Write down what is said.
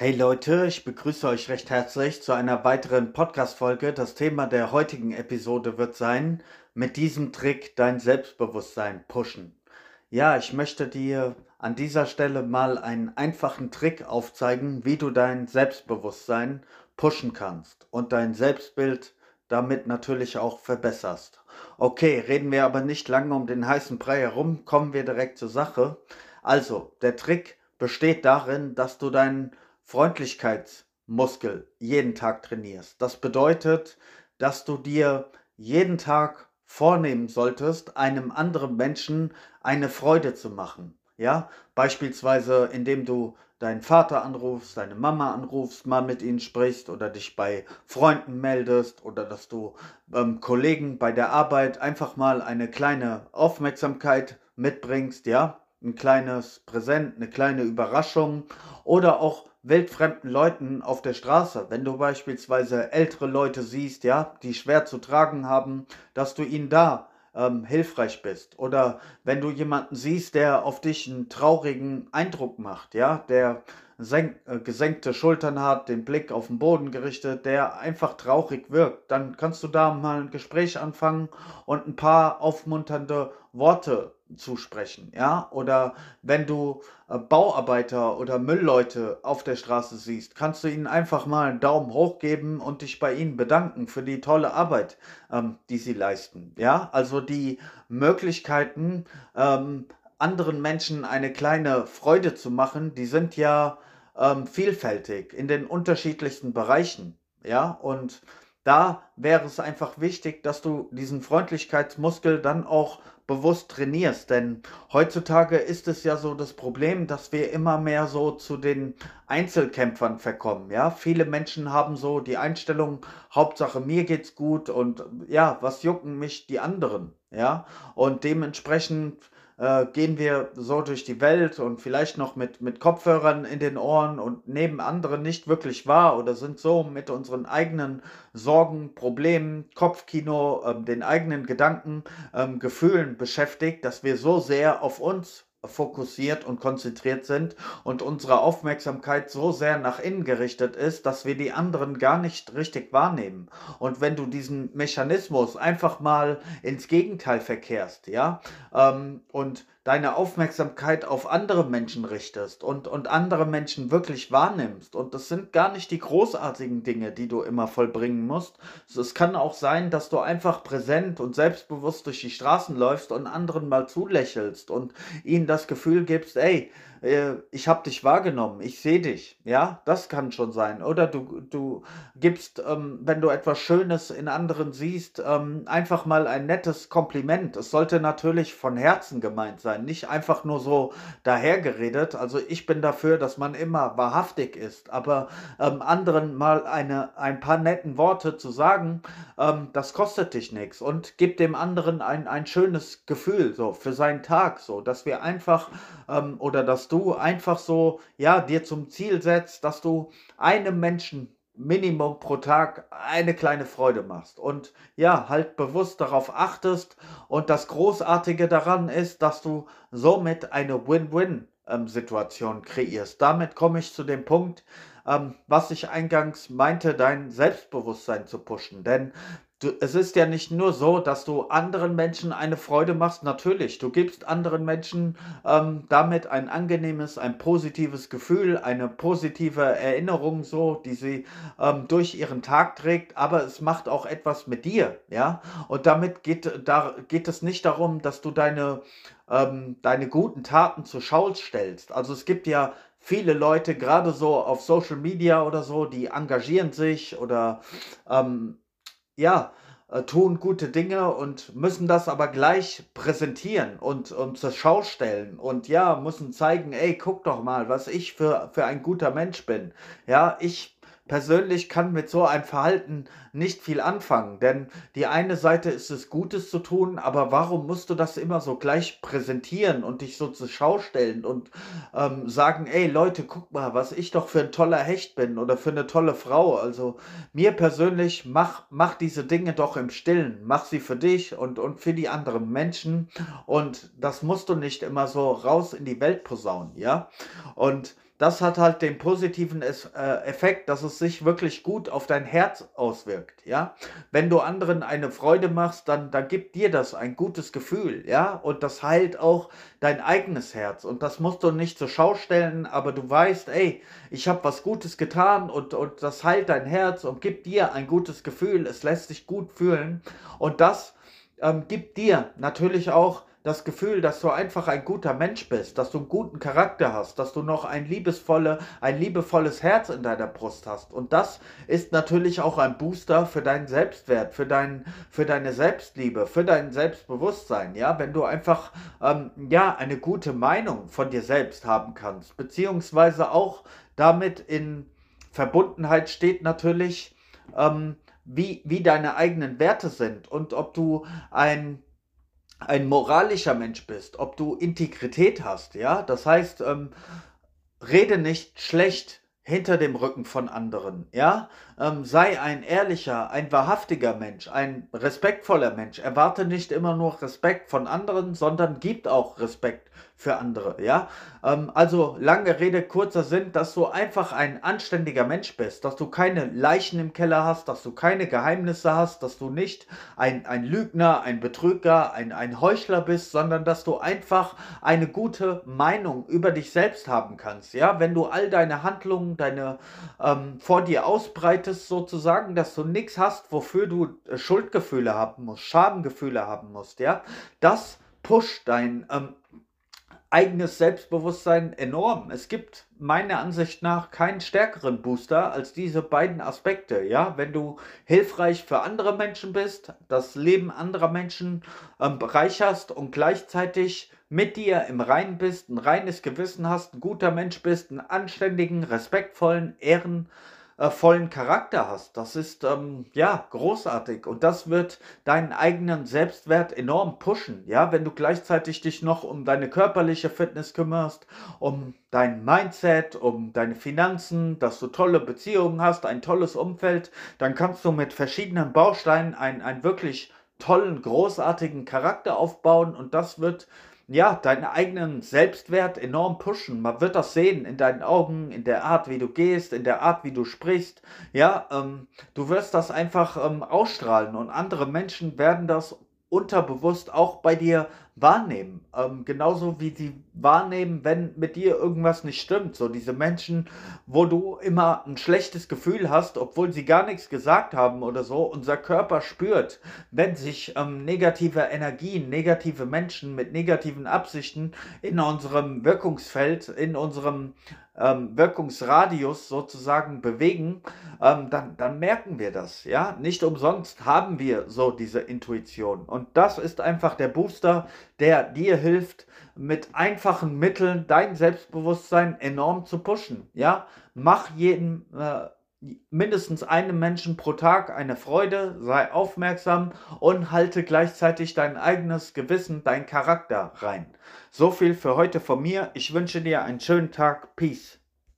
Hey Leute, ich begrüße euch recht herzlich zu einer weiteren Podcast-Folge. Das Thema der heutigen Episode wird sein, mit diesem Trick dein Selbstbewusstsein pushen. Ja, ich möchte dir an dieser Stelle mal einen einfachen Trick aufzeigen, wie du dein Selbstbewusstsein pushen kannst und dein Selbstbild damit natürlich auch verbesserst. Okay, reden wir aber nicht lange um den heißen Brei herum, kommen wir direkt zur Sache. Also, der Trick besteht darin, dass du deinen Freundlichkeitsmuskel jeden Tag trainierst. Das bedeutet, dass du dir jeden Tag vornehmen solltest, einem anderen Menschen eine Freude zu machen. Ja, beispielsweise indem du deinen Vater anrufst, deine Mama anrufst, mal mit ihnen sprichst oder dich bei Freunden meldest oder dass du ähm, Kollegen bei der Arbeit einfach mal eine kleine Aufmerksamkeit mitbringst, ja, ein kleines Präsent, eine kleine Überraschung oder auch wildfremden Leuten auf der Straße, wenn du beispielsweise ältere Leute siehst, ja, die schwer zu tragen haben, dass du ihnen da ähm, hilfreich bist. Oder wenn du jemanden siehst, der auf dich einen traurigen Eindruck macht, ja, der äh, gesenkte Schultern hat, den Blick auf den Boden gerichtet, der einfach traurig wirkt, dann kannst du da mal ein Gespräch anfangen und ein paar aufmunternde Worte zusprechen, ja? Oder wenn du äh, Bauarbeiter oder Müllleute auf der Straße siehst, kannst du ihnen einfach mal einen Daumen hoch geben und dich bei ihnen bedanken für die tolle Arbeit, ähm, die sie leisten, ja? Also die Möglichkeiten, ähm, anderen Menschen eine kleine Freude zu machen, die sind ja ähm, vielfältig in den unterschiedlichsten Bereichen, ja? Und da wäre es einfach wichtig, dass du diesen Freundlichkeitsmuskel dann auch bewusst trainierst. Denn heutzutage ist es ja so das Problem, dass wir immer mehr so zu den Einzelkämpfern verkommen. Ja, viele Menschen haben so die Einstellung, Hauptsache mir geht's gut und ja, was jucken mich die anderen? Ja, und dementsprechend äh, gehen wir so durch die Welt und vielleicht noch mit, mit Kopfhörern in den Ohren und nehmen andere nicht wirklich wahr oder sind so mit unseren eigenen Sorgen, Problemen, Kopfkino, ähm, den eigenen Gedanken, ähm, Gefühlen beschäftigt, dass wir so sehr auf uns fokussiert und konzentriert sind und unsere Aufmerksamkeit so sehr nach innen gerichtet ist, dass wir die anderen gar nicht richtig wahrnehmen. Und wenn du diesen Mechanismus einfach mal ins Gegenteil verkehrst, ja, ähm, und deine Aufmerksamkeit auf andere Menschen richtest und, und andere Menschen wirklich wahrnimmst. Und das sind gar nicht die großartigen Dinge, die du immer vollbringen musst. Es kann auch sein, dass du einfach präsent und selbstbewusst durch die Straßen läufst und anderen mal zulächelst und ihnen das Gefühl gibst, ey, äh, ich habe dich wahrgenommen, ich sehe dich. Ja, das kann schon sein. Oder du, du gibst, ähm, wenn du etwas Schönes in anderen siehst, ähm, einfach mal ein nettes Kompliment. Es sollte natürlich von Herzen gemeint sein, nicht einfach nur so dahergeredet. Also ich bin dafür, dass man immer wahrhaftig ist, aber ähm, anderen mal eine, ein paar netten Worte zu sagen, ähm, das kostet dich nichts und gibt dem anderen ein, ein schönes Gefühl so für seinen Tag, so dass wir einfach ähm, oder dass du einfach so, ja, dir zum Ziel setzt, dass du einem Menschen Minimum pro Tag eine kleine Freude machst und ja, halt bewusst darauf achtest und das Großartige daran ist, dass du somit eine Win-Win-Situation ähm, kreierst. Damit komme ich zu dem Punkt, ähm, was ich eingangs meinte, dein Selbstbewusstsein zu pushen. Denn Du, es ist ja nicht nur so, dass du anderen Menschen eine Freude machst. Natürlich, du gibst anderen Menschen ähm, damit ein angenehmes, ein positives Gefühl, eine positive Erinnerung, so, die sie ähm, durch ihren Tag trägt. Aber es macht auch etwas mit dir, ja. Und damit geht, da geht es nicht darum, dass du deine ähm, deine guten Taten zur Schau stellst. Also es gibt ja viele Leute, gerade so auf Social Media oder so, die engagieren sich oder ähm, ja, äh, tun gute Dinge und müssen das aber gleich präsentieren und, und zur Schau stellen und ja, müssen zeigen, ey, guck doch mal, was ich für, für ein guter Mensch bin. Ja, ich persönlich kann mit so einem Verhalten nicht viel anfangen, denn die eine Seite ist es Gutes zu tun, aber warum musst du das immer so gleich präsentieren und dich so zur Schau stellen und ähm, sagen, ey Leute, guck mal, was ich doch für ein toller Hecht bin oder für eine tolle Frau. Also mir persönlich, mach, mach diese Dinge doch im Stillen, mach sie für dich und, und für die anderen Menschen und das musst du nicht immer so raus in die Welt posaunen, ja? Und das hat halt den positiven äh, Effekt, dass es sich wirklich gut auf dein Herz auswirkt, ja. Wenn du anderen eine Freude machst, dann, dann gibt dir das ein gutes Gefühl, ja, und das heilt auch dein eigenes Herz. Und das musst du nicht zur Schau stellen, aber du weißt, ey, ich habe was Gutes getan und, und das heilt dein Herz und gibt dir ein gutes Gefühl, es lässt sich gut fühlen. Und das ähm, gibt dir natürlich auch das Gefühl, dass du einfach ein guter Mensch bist, dass du einen guten Charakter hast, dass du noch ein liebesvolle, ein liebevolles Herz in deiner Brust hast. Und das ist natürlich auch ein Booster für deinen Selbstwert, für, dein, für deine Selbstliebe, für dein Selbstbewusstsein. Ja, wenn du einfach ähm, ja eine gute Meinung von dir selbst haben kannst, beziehungsweise auch damit in Verbundenheit steht natürlich, ähm, wie, wie deine eigenen Werte sind und ob du ein ein moralischer Mensch bist, ob du Integrität hast, ja, das heißt, ähm, rede nicht schlecht hinter dem Rücken von anderen, ja, ähm, sei ein ehrlicher, ein wahrhaftiger Mensch, ein respektvoller Mensch, erwarte nicht immer nur Respekt von anderen, sondern gib auch Respekt für andere, ja. Ähm, also lange Rede, kurzer Sinn, dass du einfach ein anständiger Mensch bist, dass du keine Leichen im Keller hast, dass du keine Geheimnisse hast, dass du nicht ein, ein Lügner, ein Betrüger, ein, ein Heuchler bist, sondern dass du einfach eine gute Meinung über dich selbst haben kannst, ja. Wenn du all deine Handlungen, deine ähm, vor dir ausbreitest, sozusagen, dass du nichts hast, wofür du äh, Schuldgefühle haben musst, Schamgefühle haben musst, ja. Das pusht dein ähm, eigenes Selbstbewusstsein enorm. Es gibt meiner Ansicht nach keinen stärkeren Booster als diese beiden Aspekte. Ja, wenn du hilfreich für andere Menschen bist, das Leben anderer Menschen ähm, bereicherst und gleichzeitig mit dir im Reinen bist, ein reines Gewissen hast, ein guter Mensch bist, einen anständigen, respektvollen, ehren äh, vollen Charakter hast. Das ist ähm, ja großartig und das wird deinen eigenen Selbstwert enorm pushen. Ja, wenn du gleichzeitig dich noch um deine körperliche Fitness kümmerst, um dein Mindset, um deine Finanzen, dass du tolle Beziehungen hast, ein tolles Umfeld, dann kannst du mit verschiedenen Bausteinen einen wirklich tollen, großartigen Charakter aufbauen und das wird ja, deinen eigenen Selbstwert enorm pushen. Man wird das sehen in deinen Augen, in der Art, wie du gehst, in der Art, wie du sprichst. Ja, ähm, du wirst das einfach ähm, ausstrahlen und andere Menschen werden das unterbewusst auch bei dir wahrnehmen. Ähm, genauso wie sie wahrnehmen, wenn mit dir irgendwas nicht stimmt. So diese Menschen, wo du immer ein schlechtes Gefühl hast, obwohl sie gar nichts gesagt haben oder so. Unser Körper spürt, wenn sich ähm, negative Energien, negative Menschen mit negativen Absichten in unserem Wirkungsfeld, in unserem ähm, Wirkungsradius sozusagen bewegen, ähm, dann, dann merken wir das. Ja, nicht umsonst haben wir so diese Intuition. Und das ist einfach der Booster, der dir hilft, mit einfachen Mitteln dein Selbstbewusstsein enorm zu pushen. Ja, mach jeden äh, mindestens einem Menschen pro Tag eine Freude, sei aufmerksam und halte gleichzeitig dein eigenes Gewissen, dein Charakter rein. So viel für heute von mir. Ich wünsche dir einen schönen Tag. Peace.